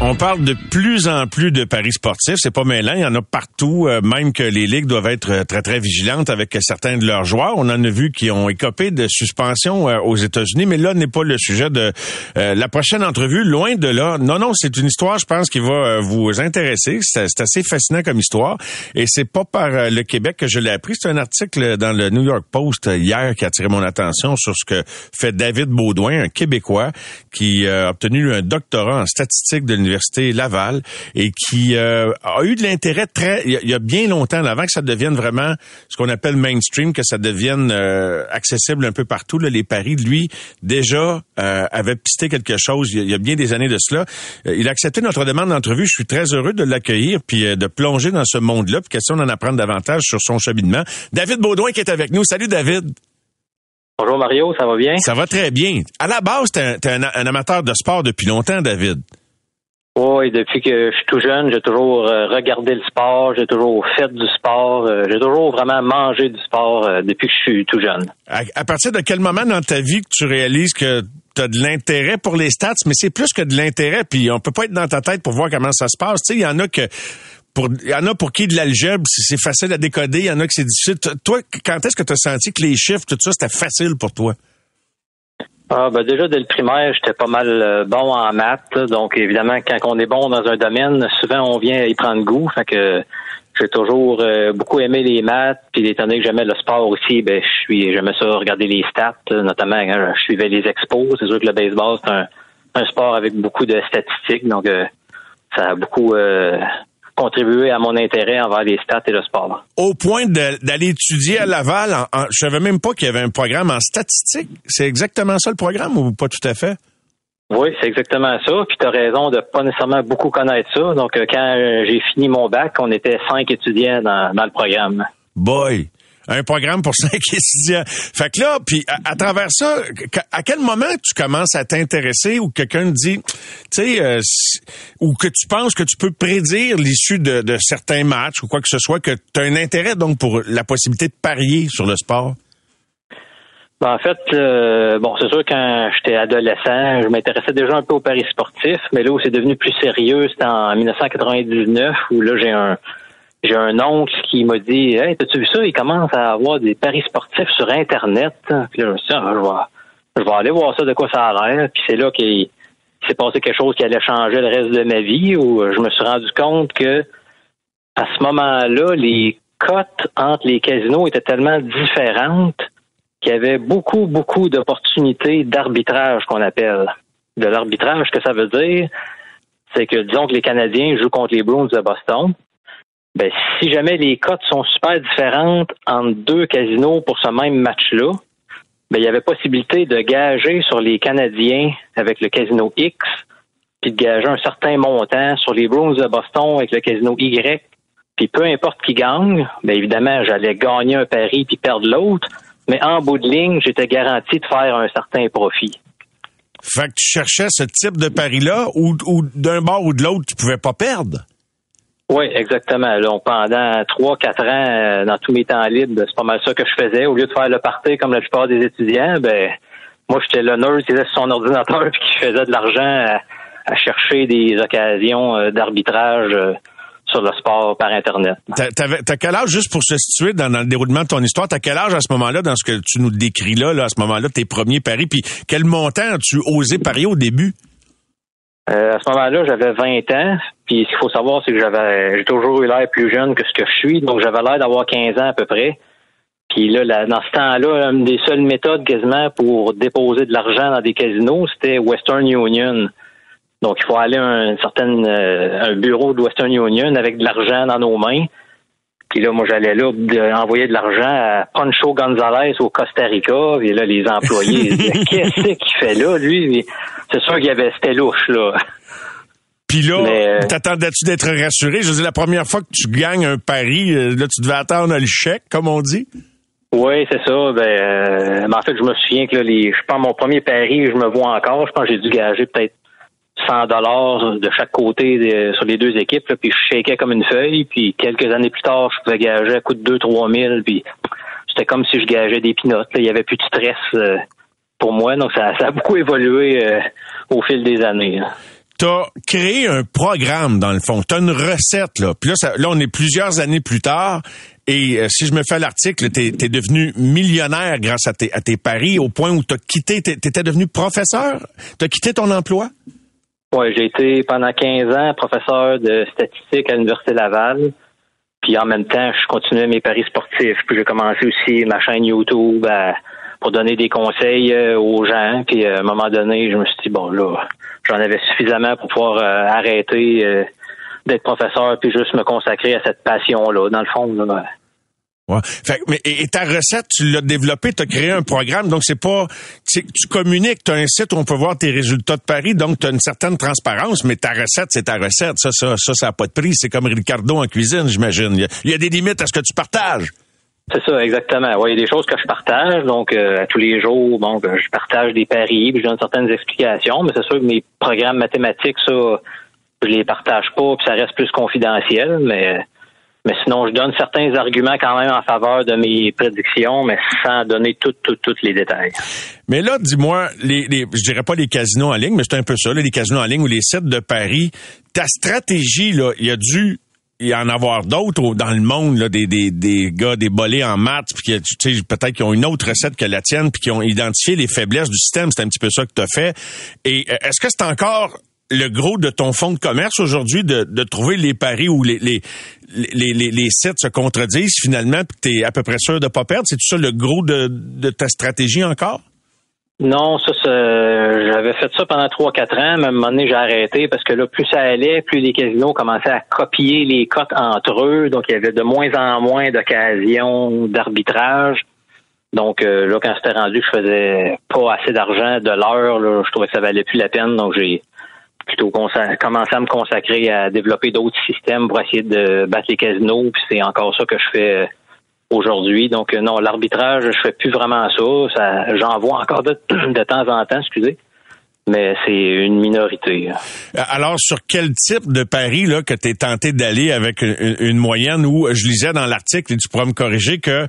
On parle de plus en plus de paris sportifs. C'est pas mêlant. Il y en a partout, euh, même que les ligues doivent être euh, très, très vigilantes avec certains de leurs joueurs. On en a vu qui ont écopé de suspension euh, aux États-Unis, mais là n'est pas le sujet de la prochaine entrevue. Loin de là. Non, non, c'est une histoire, je pense, qui va vous intéresser. C'est assez fascinant comme histoire. Et c'est pas par le Québec que je l'ai appris. C'est un article dans le New York Post hier qui a attiré mon attention sur ce que fait David Baudouin, un Québécois, qui a obtenu un doctorat en statistique de l'Université Laval et qui euh, a eu de l'intérêt très il y, a bien longtemps avant que ça devienne vraiment ce qu'on appelle mainstream, que ça devienne euh, accessible un peu partout là, les paris. Lui déjà euh, avait pisté quelque chose il y, a, bien des années de cela. il a accepté notre demande d'entrevue. Je suis très heureux de l'accueillir puis de plonger dans ce monde-là. Puis question d'en apprendre davantage sur son cheminement. David Baudouin qui est avec nous. Salut David. Bonjour Mario, ça va bien? Ça va très bien. À la base, t'es un, un, amateur de sport depuis longtemps, David. Oui, depuis que je suis tout jeune, j'ai toujours euh, regardé le sport, j'ai toujours fait du sport, euh, j'ai toujours vraiment mangé du sport euh, depuis que je suis tout jeune. À, partir de quel moment dans ta vie que tu réalises que tu as de l'intérêt pour les stats, mais c'est plus que de l'intérêt, puis on peut pas être dans ta tête pour voir comment ça se passe. Tu sais, il y en a que pour il y en a pour qui de l'algèbre, c'est facile à décoder, il y en a que c'est difficile. Toi, quand est-ce que tu as senti que les chiffres, tout ça, c'était facile pour toi? Ah, ben déjà, dès le primaire, j'étais pas mal euh, bon en maths. Donc, évidemment, quand on est bon dans un domaine, souvent, on vient y prendre goût. Fait que j'ai toujours euh, beaucoup aimé les maths. Puis, étant donné que j'aimais le sport aussi, ben, je suis, j'aimais ça regarder les stats, notamment quand je suivais les expos. C'est sûr que le baseball, c'est un, un sport avec beaucoup de statistiques. Donc, euh, ça a beaucoup contribuer à mon intérêt envers les stats et le sport. Au point d'aller étudier à Laval, en, je savais même pas qu'il y avait un programme en statistique. C'est exactement ça le programme ou pas tout à fait? Oui, c'est exactement ça. Puis tu as raison de pas nécessairement beaucoup connaître ça. Donc, euh, quand j'ai fini mon bac, on était cinq étudiants dans, dans le programme. Boy! Un programme pour cinq étudiants. Fait que là, puis à, travers ça, à quel moment tu commences à t'intéresser ou quelqu'un dit, tu sais, euh, ou que tu penses que tu peux prédire l'issue de, certains matchs ou quoi que ce soit, que tu as un intérêt donc pour la possibilité de parier sur le sport? Ben, en fait, euh, bon, c'est sûr quand j'étais adolescent, je m'intéressais déjà un peu aux paris sportifs, mais là où c'est devenu plus sérieux, c'était en 1999 où là j'ai un j'ai un oncle qui m'a dit Hey, t'as-tu vu ça? Il commence à avoir des paris sportifs sur Internet. Puis là, je me suis dit, ah, je, vais, aller voir ça de quoi ça a l'air. Puis c'est là qu'il s'est passé quelque chose qui allait changer le reste de ma vie, où je me suis rendu compte que à ce moment-là, les cotes entre les casinos étaient tellement différentes qu'il y avait beaucoup, beaucoup d'opportunités d'arbitrage qu'on appelle. De l'arbitrage, ce que ça veut dire, c'est que disons que les Canadiens jouent contre les Bruins de Boston ben, si jamais les cotes sont super différentes entre deux casinos pour ce même match-là, ben, il y avait possibilité de gager sur les Canadiens avec le casino X, puis de gager un certain montant sur les Bruins de Boston avec le casino Y. Puis peu importe qui gagne, ben évidemment, j'allais gagner un pari puis perdre l'autre, mais en bout de ligne, j'étais garanti de faire un certain profit. Fait que tu cherchais ce type de pari-là ou, ou d'un bord ou de l'autre, tu pouvais pas perdre? Oui, exactement. Là, pendant trois, quatre ans, euh, dans tous mes temps libres, c'est pas mal ça que je faisais. Au lieu de faire le party comme la plupart des étudiants, ben moi j'étais le nerd qui était sur son ordinateur et qui faisait de l'argent à, chercher des occasions euh, d'arbitrage euh, sur le sport par Internet. T'as quel âge, juste pour se situer dans, le déroulement de ton histoire, t'as quel âge à ce moment-là, dans ce que tu nous décris là, là à ce moment-là, tes premiers paris, puis quel montant as-tu osé parier au début? Euh, à ce moment-là, j'avais 20 ans. Puis ce qu'il faut savoir, c'est que j'avais j'ai toujours eu l'air plus jeune que ce que je suis. Donc j'avais l'air d'avoir 15 ans à peu près. Puis là, dans ce temps-là, une des seules méthodes quasiment pour déposer de l'argent dans des casinos, c'était Western Union. Donc il faut aller à un certain euh, un bureau de Western Union avec de l'argent dans nos mains. Puis là, moi, j'allais là envoyer de l'argent à Pancho Gonzalez au Costa Rica. Et là, les employés disaient, qu'est-ce qu'il fait là, lui? C'est sûr qu'il y avait, c'était louche, là. Puis là, euh, t'attendais-tu d'être rassuré? Je veux dire, la première fois que tu gagnes un pari, euh, là, tu devais attendre le chèque, comme on dit? Oui, c'est ça. Ben, euh, en fait, je me souviens que là, les, je pense mon premier pari, je me vois encore. Je pense que j'ai dû gager peut-être 100 dollars de chaque côté sur les deux équipes, puis je shakais comme une feuille, puis quelques années plus tard, je pouvais gager à coût de 2-3 000, puis c'était comme si je gageais des pinottes. Il y avait plus de stress euh, pour moi, donc ça, a beaucoup évolué euh, au fil des années. t'as créé un programme dans le fond, t'as une recette là. Puis là, là, on est plusieurs années plus tard. Et euh, si je me fais l'article, t'es es devenu millionnaire grâce à tes, à tes paris au point où t'as quitté, t'étais devenu professeur, t'as quitté ton emploi? Ouais, j'ai été pendant 15 ans professeur de statistique à l'Université Laval. Puis en même temps, je continuais mes paris sportifs. Puis j'ai commencé aussi ma chaîne YouTube à- pour donner des conseils euh, aux gens. Puis euh, à un moment donné, je me suis dit, bon là, j'en avais suffisamment pour pouvoir euh, arrêter d'être professeur puis juste me consacrer à cette passion-là, dans le fond. Là. Fait, mais, et, ta recette, tu l'as développée, tu as créé un programme, donc c'est pas... c'est- Tu communiques, tu as un site où on peut voir tes résultats de paris, donc tu as une certaine transparence, mais ta recette, c'est ta recette. Ça, ça, ça, ça n'a pas de prix. C'est comme Ricardo en cuisine, j'imagine. Il y a- a des limites à ce que tu partages. C'est ça, exactement. Ouais, il y a des choses que je partage, donc euh, à tous les jours, bon, ben, je partage des paris, puis je donne certaines explications, mais c'est sûr que mes programmes mathématiques, ça, je les partage pas, puis ça reste plus confidentiel, mais mais sinon, je donne certains arguments quand même en faveur de mes prédictions, mais sans donner tous tout, les détails. Mais là, dis-moi, les, les, je dirais pas les casinos en ligne, mais c'est un peu ça, là, les casinos en ligne ou les sites de paris. Ta stratégie, là, il y a dû y en avoir d'autres au- dans le monde, là, des, des, des gars, des en maths, puis sais, peut-être qu'ils ont une autre recette que la tienne, puis qui ont identifié les faiblesses du système. C'est un petit peu ça que tu as fait. Et euh, est-ce que c'est encore le gros de ton fonds de commerce aujourd'hui de, de trouver les paris où les, les, les, les, sites se contredisent finalement, puis tu es à peu près sûr de pas perdre? C'est ça le gros de, ta stratégie encore? Non, ça, j'avais fait ça pendant 3-4 ans, mais à un moment donné, j'ai arrêté parce que là, plus ça allait, plus les casinos commençaient à copier les cotes entre eux, donc il y avait de moins en moins d'occasions d'arbitrage. Donc euh, là, quand c'était rendu je faisais pas assez d'argent de l'heure, je trouvais que ça valait plus la peine, donc j'ai plutôt commencé à me consacrer à développer d'autres systèmes pour essayer de battre les casinos, puis c'est encore ça que je fais euh, aujourd'hui. Donc euh, non, l'arbitrage, je fais plus vraiment ça. ça J'en vois encore de, de temps en temps, excusez. Mais c'est une minorité. Euh, Alors, sur quel type de pari là, que tu es tenté d'aller avec une, moyenne où je lisais dans l'article, et tu pourras me corriger, que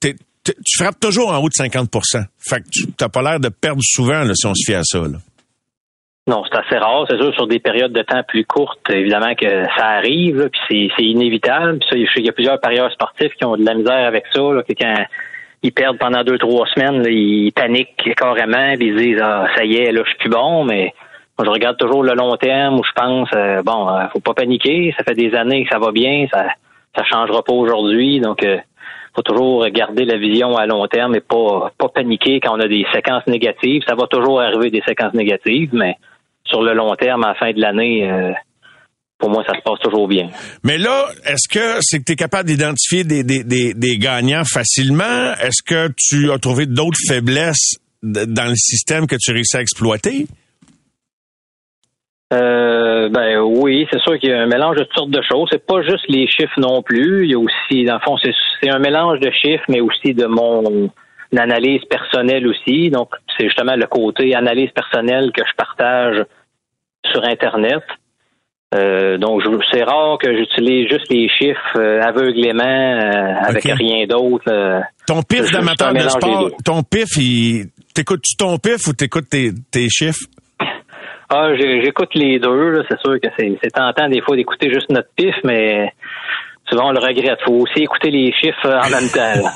tu frappes toujours en haut de 50% Fait que tu n'as pas l'air de perdre souvent là, si on se fie à ça. Là. Non, c'est assez rare. C'est sûr, sur des périodes de temps plus courtes, évidemment que ça arrive, puis c'est, c'est inévitable. Puis ça, je sais qu'il y a plusieurs parieurs sportifs qui ont de la misère avec ça, là, que quand ils perdent pendant deux, trois semaines, là, ils paniquent carrément, puis ils disent ah, ça y est, là, je suis plus bon, mais moi, je regarde toujours le long terme où je pense euh, bon, euh, faut pas paniquer, ça fait des années que ça va bien, ça ça changera pas aujourd'hui, donc euh, faut toujours garder la vision à long terme et pas pas paniquer quand on a des séquences négatives. Ça va toujours arriver des séquences négatives, mais sur le long terme, à la fin de l'année, euh, pour moi, ça se passe toujours bien. Mais là, est-ce que c'est que tu es capable d'identifier des, des, des, des gagnants facilement? Est-ce que tu as trouvé d'autres faiblesses dans le système que tu réussis à exploiter? Euh, ben oui, c'est sûr qu'il y a un mélange de toutes sortes de choses. C'est pas juste les chiffres non plus. Il y a aussi, dans le fond, c'est, c'est un mélange de chiffres, mais aussi de mon analyse personnelle aussi. Donc, c'est justement le côté analyse personnelle que je partage sur Internet. Euh, donc, c'est rare que j'utilise juste les chiffres euh, aveuglément euh, avec rien d'autre. Ton pif d'amateur de sport, ton pif, il... t'écoutes-tu ton pif ou t'écoutes tes, tes chiffres? Ah, j'écoute les deux. C'est sûr que c'est tentant des fois d'écouter juste notre pif, mais souvent on le regrette. faut aussi écouter les chiffres euh, en même temps.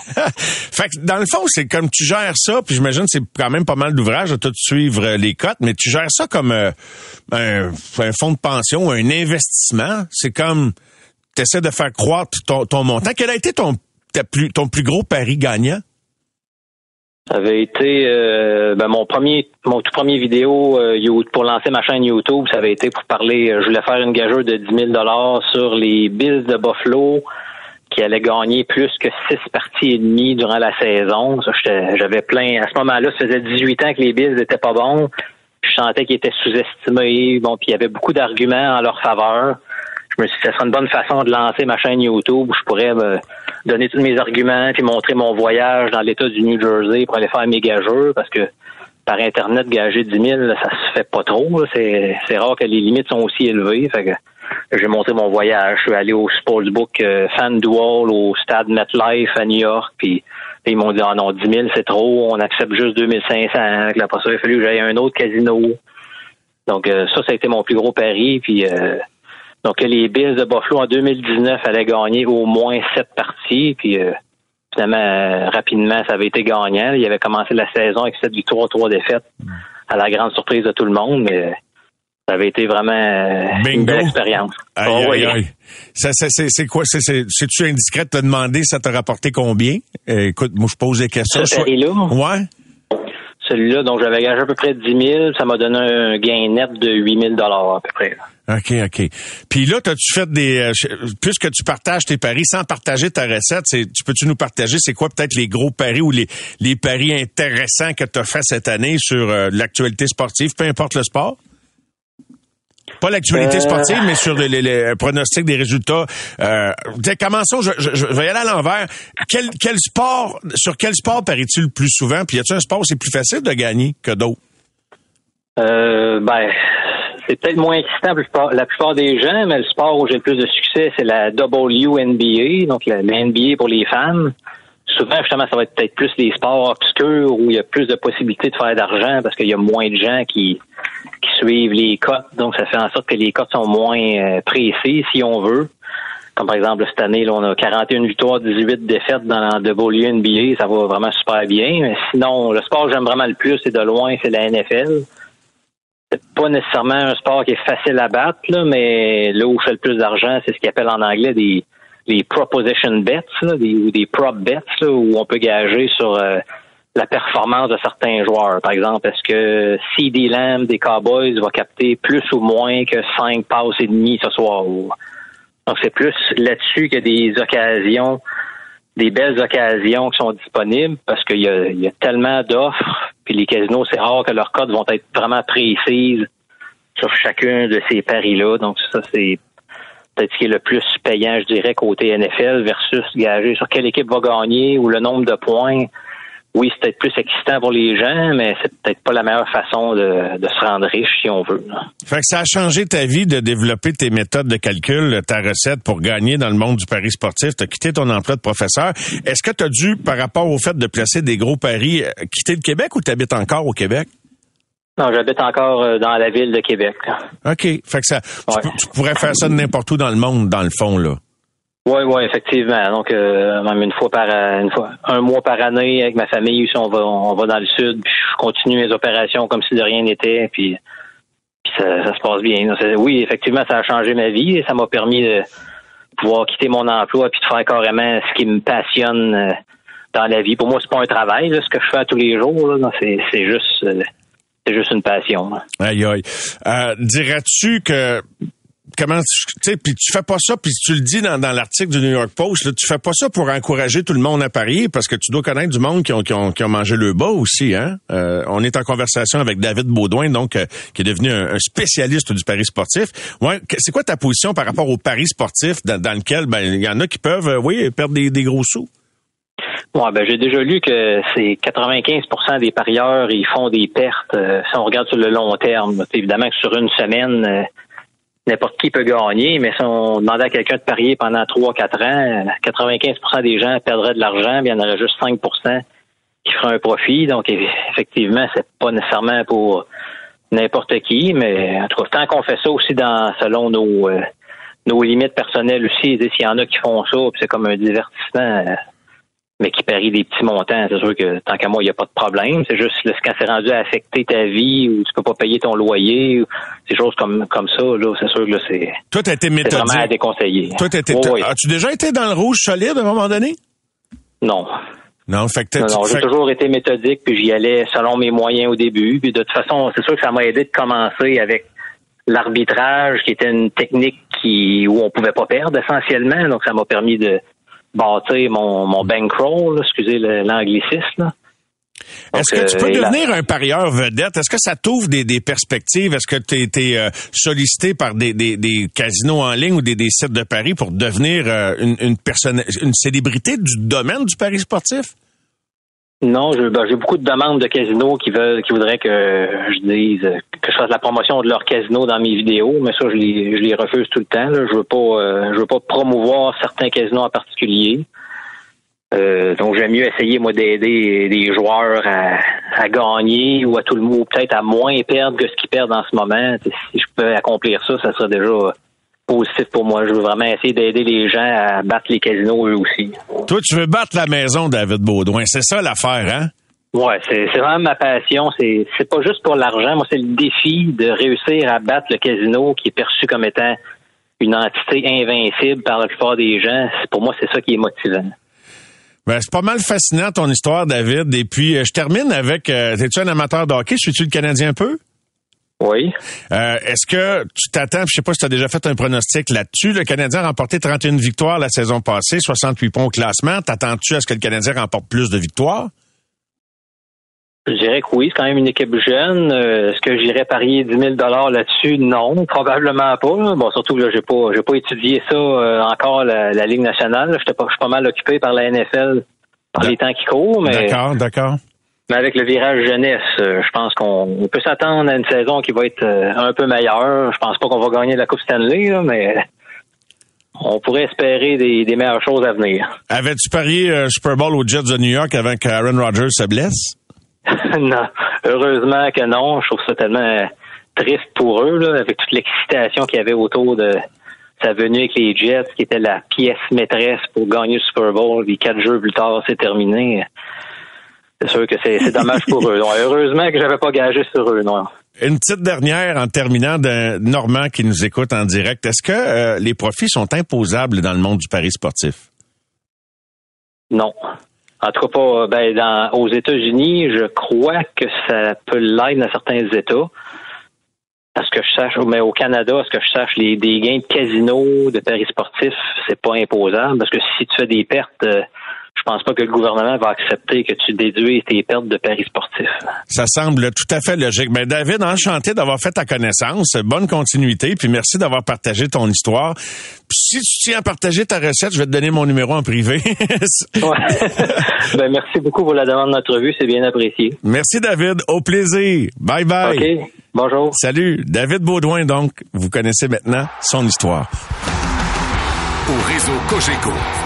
dans le fond, c'est comme tu gères ça, puis j'imagine c'est quand même pas mal d'ouvrages de tout suivre euh, les cotes, mais tu gères ça comme euh, un, fonds de pension, un investissement. C'est comme tu essaies de faire croître ton, montant. Quel a été ton plus gros pari gagnant? Ça avait été euh, ben, mon premier, mon tout premier vidéo euh, pour lancer ma chaîne YouTube. Ça avait été pour parler. euh, je voulais faire une gageure de 10 000 dollars sur les Bills de Buffalo qui allaient gagner plus que six parties et demie durant la saison. J'avais plein. À ce moment-là, ça faisait 18 ans que les Bills n'étaient pas bons. Je sentais qu'ils étaient sous-estimés. Bon, puis il y avait beaucoup d'arguments en leur faveur. Je me suis dit, ça serait une bonne façon de lancer ma chaîne YouTube où je pourrais donner tous mes arguments puis montrer mon voyage dans l'État du New Jersey pour aller faire mes gageurs parce que par Internet, gager 10 000, là, ça se fait pas trop. C'est, c'est rare que les limites sont aussi élevées. Fait que j'ai montré mon voyage. Je suis allé au Sportsbook euh, FanDuel au stade MetLife à New York. Puis ils m'ont dit, ah non, 10 000, c'est trop. On accepte juste 2500. Puis Après ça, il a fallu que j'aille à un autre casino. Donc euh, ça, ça a été mon plus gros pari. Puis euh, donc les Bills de Buffalo en 2019 allaient gagner au moins sept parties. Puis euh, finalement, euh, rapidement, ça avait été gagnant. Il avait commencé la saison avec sept victoires, trois défaites, à la grande surprise de tout le monde. Mais ça avait été vraiment euh, une belle expérience. Aïe, Oh, aïe, oui. aïe. Ça, ça, c'est, quoi? C'est, c'est, c'est-tu indiscret de te demander ça t'a rapporté combien? Euh, écoute, moi, je pose des questions. Ce Soit-? Ouais. Celui-là, donc j'avais gagé à peu près 10 000. Ça m'a donné un gain net de 8 000 à peu près. OK, OK. Puis là, t'as-tu fait des... euh, puisque tu partages tes paris sans partager ta recette, tu peux-tu nous partager, c'est quoi peut-être les gros paris ou les, les paris intéressants que tu as fait cette année sur euh, l'actualité sportive, peu importe le sport? Pas l'actualité Euh. sportive, mais sur les, les- les pronostics des résultats. Euh, commençons, je, je, je vais y aller à l'envers. Quel, quel sport, sur quel sport paries-tu le plus souvent? Puis y a-tu un sport où c'est plus facile de gagner que d'autres? Euh, ben, c'est peut-être moins excitant pour la plupart- la plupart des gens, mais le sport où j'ai le plus de succès, c'est la WNBA, donc la, la NBA pour les femmes. Souvent, justement, ça va être peut-être plus les sports obscurs où il y a plus de possibilités de faire d'argent parce qu'il y a moins de gens qui, qui suivent les cotes. Donc, ça fait en sorte que les cotes sont moins euh, précises, si on veut. Comme par exemple, cette année, là, on a 41 victoires, 18 défaites dans la WNBA. Ça va vraiment super bien. Mais sinon, le sport que j'aime vraiment le plus, c'est de loin, c'est la NFL c'est pas nécessairement un sport qui est facile à battre, là, mais là où je fais le plus d'argent, c'est ce qu'ils appellent en anglais des proposition bets, là, ou des prop bets, là, où on peut gager sur euh, la performance de certains joueurs. Par exemple, est-ce que CD Lamb des Cowboys va capter plus ou moins que cinq passes et demie ce soir? Donc c'est plus là-dessus a des occasions des belles occasions qui sont disponibles parce qu'il y a, il y a tellement d'offres, puis les casinos, c'est rare que leurs codes vont être vraiment précises sur chacun de ces paris-là. Donc ça, c'est peut-être ce qui est le plus payant, je dirais, côté NFL versus gager sur quelle équipe va gagner ou le nombre de points. Oui, c'est peut-être plus excitant pour les gens, mais c'est peut-être pas la meilleure façon de, de se rendre riche si on veut. là. Fait que ça a changé ta vie de développer tes méthodes de calcul, ta recette pour gagner dans le monde du pari sportif. Tu as quitté ton emploi de professeur. Est-ce que tu as dû, par rapport au fait de placer des gros paris, euh, quitter le Québec ou tu habites encore au Québec? Non, j'habite encore euh, dans la ville de Québec. OK. Fait que ça, tu Ouais. tu, pourrais faire ça de n'importe où dans le monde, dans le fond, là. Oui, oui, effectivement. Donc, euh, même une fois par une fois, un mois par année avec ma famille, on va, on va dans le sud, puis je continue mes opérations comme si de rien n'était, puis, puis ça, ça se passe bien. Oui, effectivement, ça a changé ma vie et ça m'a permis de pouvoir quitter mon emploi puis de faire carrément ce qui me passionne euh, dans la vie. Pour moi, c'est pas un travail, là, ce que je fais tous les jours. C'est juste, euh, c'est juste une passion. là. Aïe, aïe. Euh, Dirais-tu que comment tu sais puis tu fais pas ça puis tu le dis dans, dans l'article du New York Post là, tu fais pas ça pour encourager tout le monde à parier parce que tu dois connaître du monde qui ont qui ont, qui ont mangé le bas aussi hein. Euh, on est en conversation avec David Baudouin donc euh, qui est devenu un, spécialiste du pari sportif. Ouais c'est quoi ta position par rapport au pari sportif dans, dans lequel ben il y en a qui peuvent euh, oui perdre des, des gros sous? Ouais, ben j'ai déjà lu que c'est 95% des parieurs ils font des pertes euh, si on regarde sur le long terme. Évidemment que sur une semaine, euh, n'importe qui peut gagner, mais si on demandait à quelqu'un de parier pendant 3-4 ans, euh, 95% des gens perdraient de l'argent, mais il y en aurait juste 5% qui feraient un profit. Donc eff- effectivement, c'est pas nécessairement pour n'importe qui, mais en tout cas, tant qu'on fait ça aussi dans selon nos euh, nos limites personnelles aussi, s'il y en a qui font ça, c'est comme un divertissement. Mais qui parie des petits montants, c'est sûr que tant qu'à moi, il n'y a pas de problème. C'est juste quand c'est rendu à affecter ta vie ou tu peux pas payer ton loyer, ou des choses comme comme ça, là, c'est sûr que là, c'est toi tu as été c'est vraiment à méthodique déconseiller. toi t'as été t'as- oui. as-tu déjà été dans le rouge solide à un moment donné? Non. non fait que t'as- Non, non, j'ai toujours été méthodique, puis j'y allais selon mes moyens au début. Puis de toute façon, c'est sûr que ça m'a aidé de commencer avec l'arbitrage, qui était une technique qui où on pouvait pas perdre essentiellement. Donc ça m'a permis de bâtir mon, mon bankroll, excusez l'anglicisme. Est-ce que tu euh, peux la- devenir un parieur vedette? Est-ce que ça t'ouvre des, des perspectives? Est-ce que tu été euh, sollicité par des, des, des casinos en ligne ou des, des sites de paris pour devenir euh, une, une personne, une célébrité du domaine du pari sportif? Non, ben, j'ai beaucoup de demandes de casinos qui veulent, qui voudraient que je dise que je fasse la promotion de leur casino dans mes vidéos, mais ça, je les, je les refuse tout le temps. là. Je veux pas, euh, je veux pas promouvoir certains casinos en particulier. Euh, donc j'aime mieux essayer moi d'aider des joueurs à, à, gagner ou à tout le monde peut-être à moins perdre que ce qu'ils perdent en ce moment. si je peux accomplir ça, ça serait déjà positif pour moi. Je veux vraiment essayer d'aider les gens à battre les casinos eux aussi. Toi, tu veux battre la maison, David Baudouin. C'est ça l'affaire, hein? Ouais, c'est vraiment ma passion. C'est c'est pas juste pour l'argent. Moi, c'est le défi de réussir à battre le casino qui est perçu comme étant une entité invincible par la plupart des gens. Pour moi, c'est ça qui est motivant. Ben, c'est pas mal fascinant ton histoire, David. Et puis, euh, je termine avec, euh, es-tu un amateur de hockey? Suis-tu le Canadien un peu? Oui. Euh, Est-ce que tu t'attends, je sais pas si tu as déjà fait un pronostic là-dessus, le Canadien a remporté 31 victoires la saison passée, 68 points au classement. T'attends-tu à ce que le Canadien remporte plus de victoires? Je dirais que oui, c'est quand même une équipe jeune. Euh, Est-ce que j'irais parier 10 000 là-dessus? Non, probablement pas. Bon, surtout que là, j'ai pas, j'ai pas étudié ça euh, encore la, la, Ligue nationale. J'étais pas, je suis pas mal occupé par la NFL par les temps qui courent, mais. D'accord, d'accord. Mais avec le virage jeunesse, euh, je pense qu'on peut s'attendre à une saison qui va être euh, un peu meilleure. Je pense pas qu'on va gagner la Coupe Stanley, là, mais on pourrait espérer des, des, meilleures choses à venir. Avais-tu parié Super Bowl aux Jets de New York avant qu'Aaron Rodgers se blesse? non, heureusement que non. Je trouve ça tellement triste pour eux, là, avec toute l'excitation qu'il y avait autour de sa venue avec les Jets, qui était la pièce maîtresse pour gagner le Super Bowl. Puis quatre jours plus tard, c'est terminé. C'est sûr que c'est dommage pour eux. Donc, heureusement que j'avais pas gagé sur eux, non. Une petite dernière en terminant de Normand qui nous écoute en direct. Est-ce que euh, les profits sont imposables dans le monde du pari sportif? Non. En tout cas, pas, ben, dans, aux États-Unis, je crois que ça peut l'être dans certains États. À ce que je sache, mais au Canada, à ce que je sache, les, des gains de casino, de paris sportifs, c'est pas imposable parce que si tu fais des pertes, euh, je pense pas que le gouvernement va accepter que tu déduises tes pertes de paris sportifs. Ça semble tout à fait logique. Mais David, enchanté d'avoir fait ta connaissance. Bonne continuité, puis merci d'avoir partagé ton histoire. Puis si tu tiens à partager ta recette, je vais te donner mon numéro en privé. ouais. ben, merci beaucoup pour la demande d'entrevue, c'est bien apprécié. Merci David, au plaisir. Bye bye. OK, bonjour. Salut, David Baudouin donc, vous connaissez maintenant son histoire. Au réseau Cogeco.